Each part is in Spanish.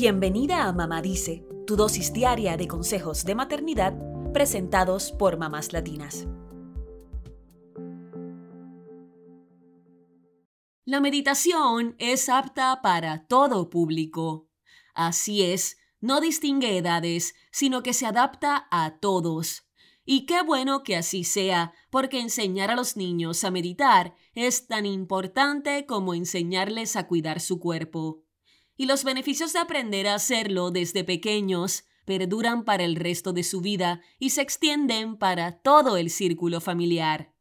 Bienvenida a Mamá Dice, tu dosis diaria de consejos de maternidad presentados por mamás latinas. La meditación es apta para todo público. Así es, no distingue edades, sino que se adapta a todos. Y qué bueno que así sea, porque enseñar a los niños a meditar es tan importante como enseñarles a cuidar su cuerpo. Y los beneficios de aprender a hacerlo desde pequeños perduran para el resto de su vida y se extienden para todo el círculo familiar.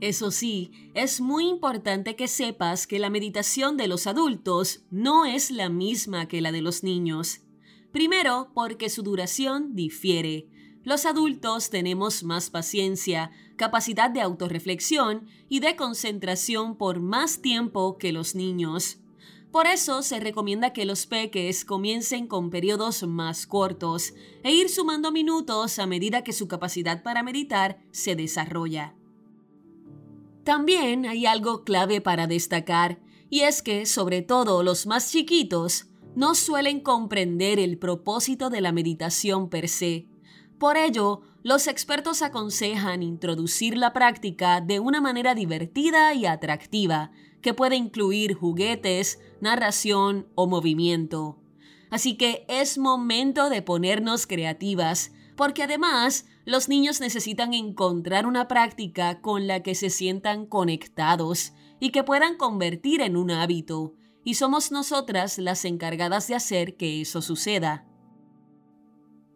Eso sí, es muy importante que sepas que la meditación de los adultos no es la misma que la de los niños. Primero, porque su duración difiere. Los adultos tenemos más paciencia, capacidad de autorreflexión y de concentración por más tiempo que los niños. Por eso se recomienda que los peques comiencen con periodos más cortos e ir sumando minutos a medida que su capacidad para meditar se desarrolla. También hay algo clave para destacar, y es que, sobre todo los más chiquitos, no suelen comprender el propósito de la meditación per se. Por ello, los expertos aconsejan introducir la práctica de una manera divertida y atractiva, que puede incluir juguetes, narración o movimiento. Así que es momento de ponernos creativas, porque además los niños necesitan encontrar una práctica con la que se sientan conectados y que puedan convertir en un hábito, y somos nosotras las encargadas de hacer que eso suceda.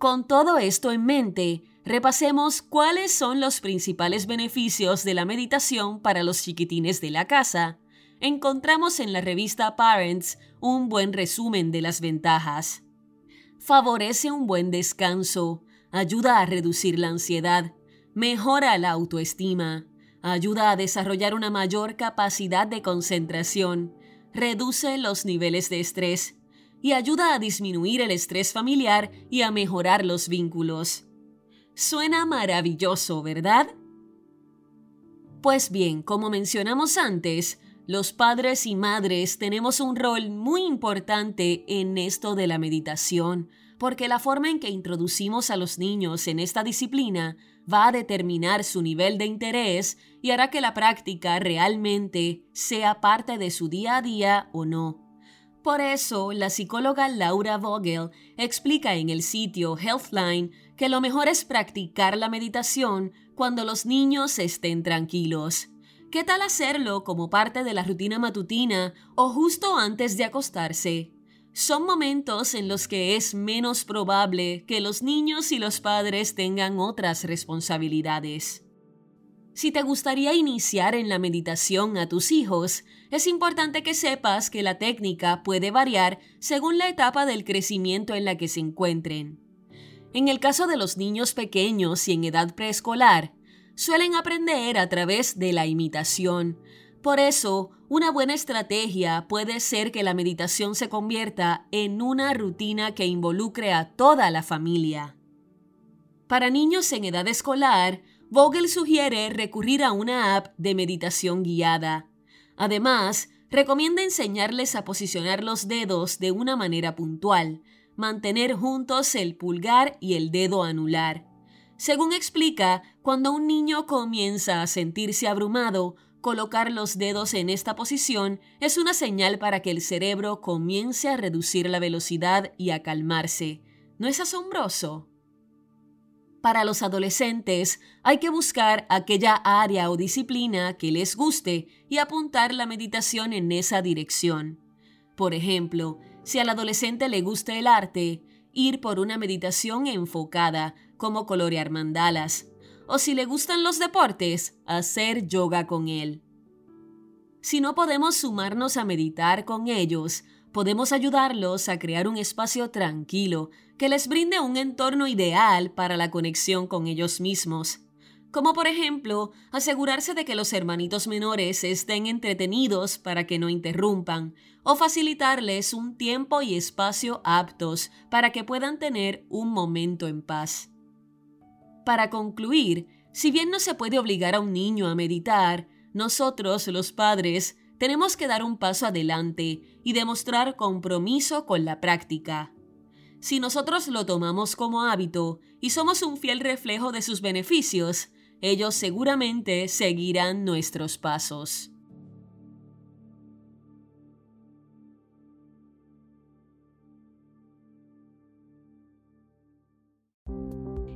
Con todo esto en mente, repasemos cuáles son los principales beneficios de la meditación para los chiquitines de la casa. Encontramos en la revista Parents un buen resumen de las ventajas. Favorece un buen descanso, ayuda a reducir la ansiedad, mejora la autoestima, ayuda a desarrollar una mayor capacidad de concentración, reduce los niveles de estrés y ayuda a disminuir el estrés familiar y a mejorar los vínculos. Suena maravilloso, ¿verdad? Pues bien, como mencionamos antes, los padres y madres tenemos un rol muy importante en esto de la meditación, porque la forma en que introducimos a los niños en esta disciplina va a determinar su nivel de interés y hará que la práctica realmente sea parte de su día a día o no. Por eso, la psicóloga Laura Vogel explica en el sitio Healthline que lo mejor es practicar la meditación cuando los niños estén tranquilos. ¿Qué tal hacerlo como parte de la rutina matutina o justo antes de acostarse? son momentos en los que es menos probable que los niños y los padres tengan otras responsabilidades. Si te gustaría iniciar en la meditación a tus hijos, es importante que sepas que la técnica puede variar según la etapa del crecimiento en la que se encuentren. En el caso de los niños pequeños y en edad preescolar, suelen aprender a través de la imitación, por eso, una buena estrategia puede ser que la meditación se convierta en una rutina que involucre a toda la familia. Para niños en edad escolar, Vogel sugiere recurrir a una app de meditación guiada. Además, recomienda enseñarles a posicionar los dedos de una manera puntual, mantener juntos el pulgar y el dedo anular. Según explica, cuando un niño comienza a sentirse abrumado, Colocar los dedos en esta posición es una señal para que el cerebro comience a reducir la velocidad y a calmarse. ¿No es asombroso? Para los adolescentes hay que buscar aquella área o disciplina que les guste y apuntar la meditación en esa dirección. Por ejemplo, si al adolescente le gusta el arte, ir por una meditación enfocada, como colorear mandalas, o si le gustan los deportes, hacer yoga con él. Si no podemos sumarnos a meditar con ellos, podemos ayudarlos a crear un espacio tranquilo que les brinde un entorno ideal para la conexión con ellos mismos. Como por ejemplo, asegurarse de que los hermanitos menores estén entretenidos para que no interrumpan, o facilitarles un tiempo y espacio aptos para que puedan tener un momento en paz. Para concluir, si bien no se puede obligar a un niño a meditar, nosotros, los padres, tenemos que dar un paso adelante y demostrar compromiso con la práctica. Si nosotros lo tomamos como hábito y somos un fiel reflejo de sus beneficios, ellos seguramente seguirán nuestros pasos.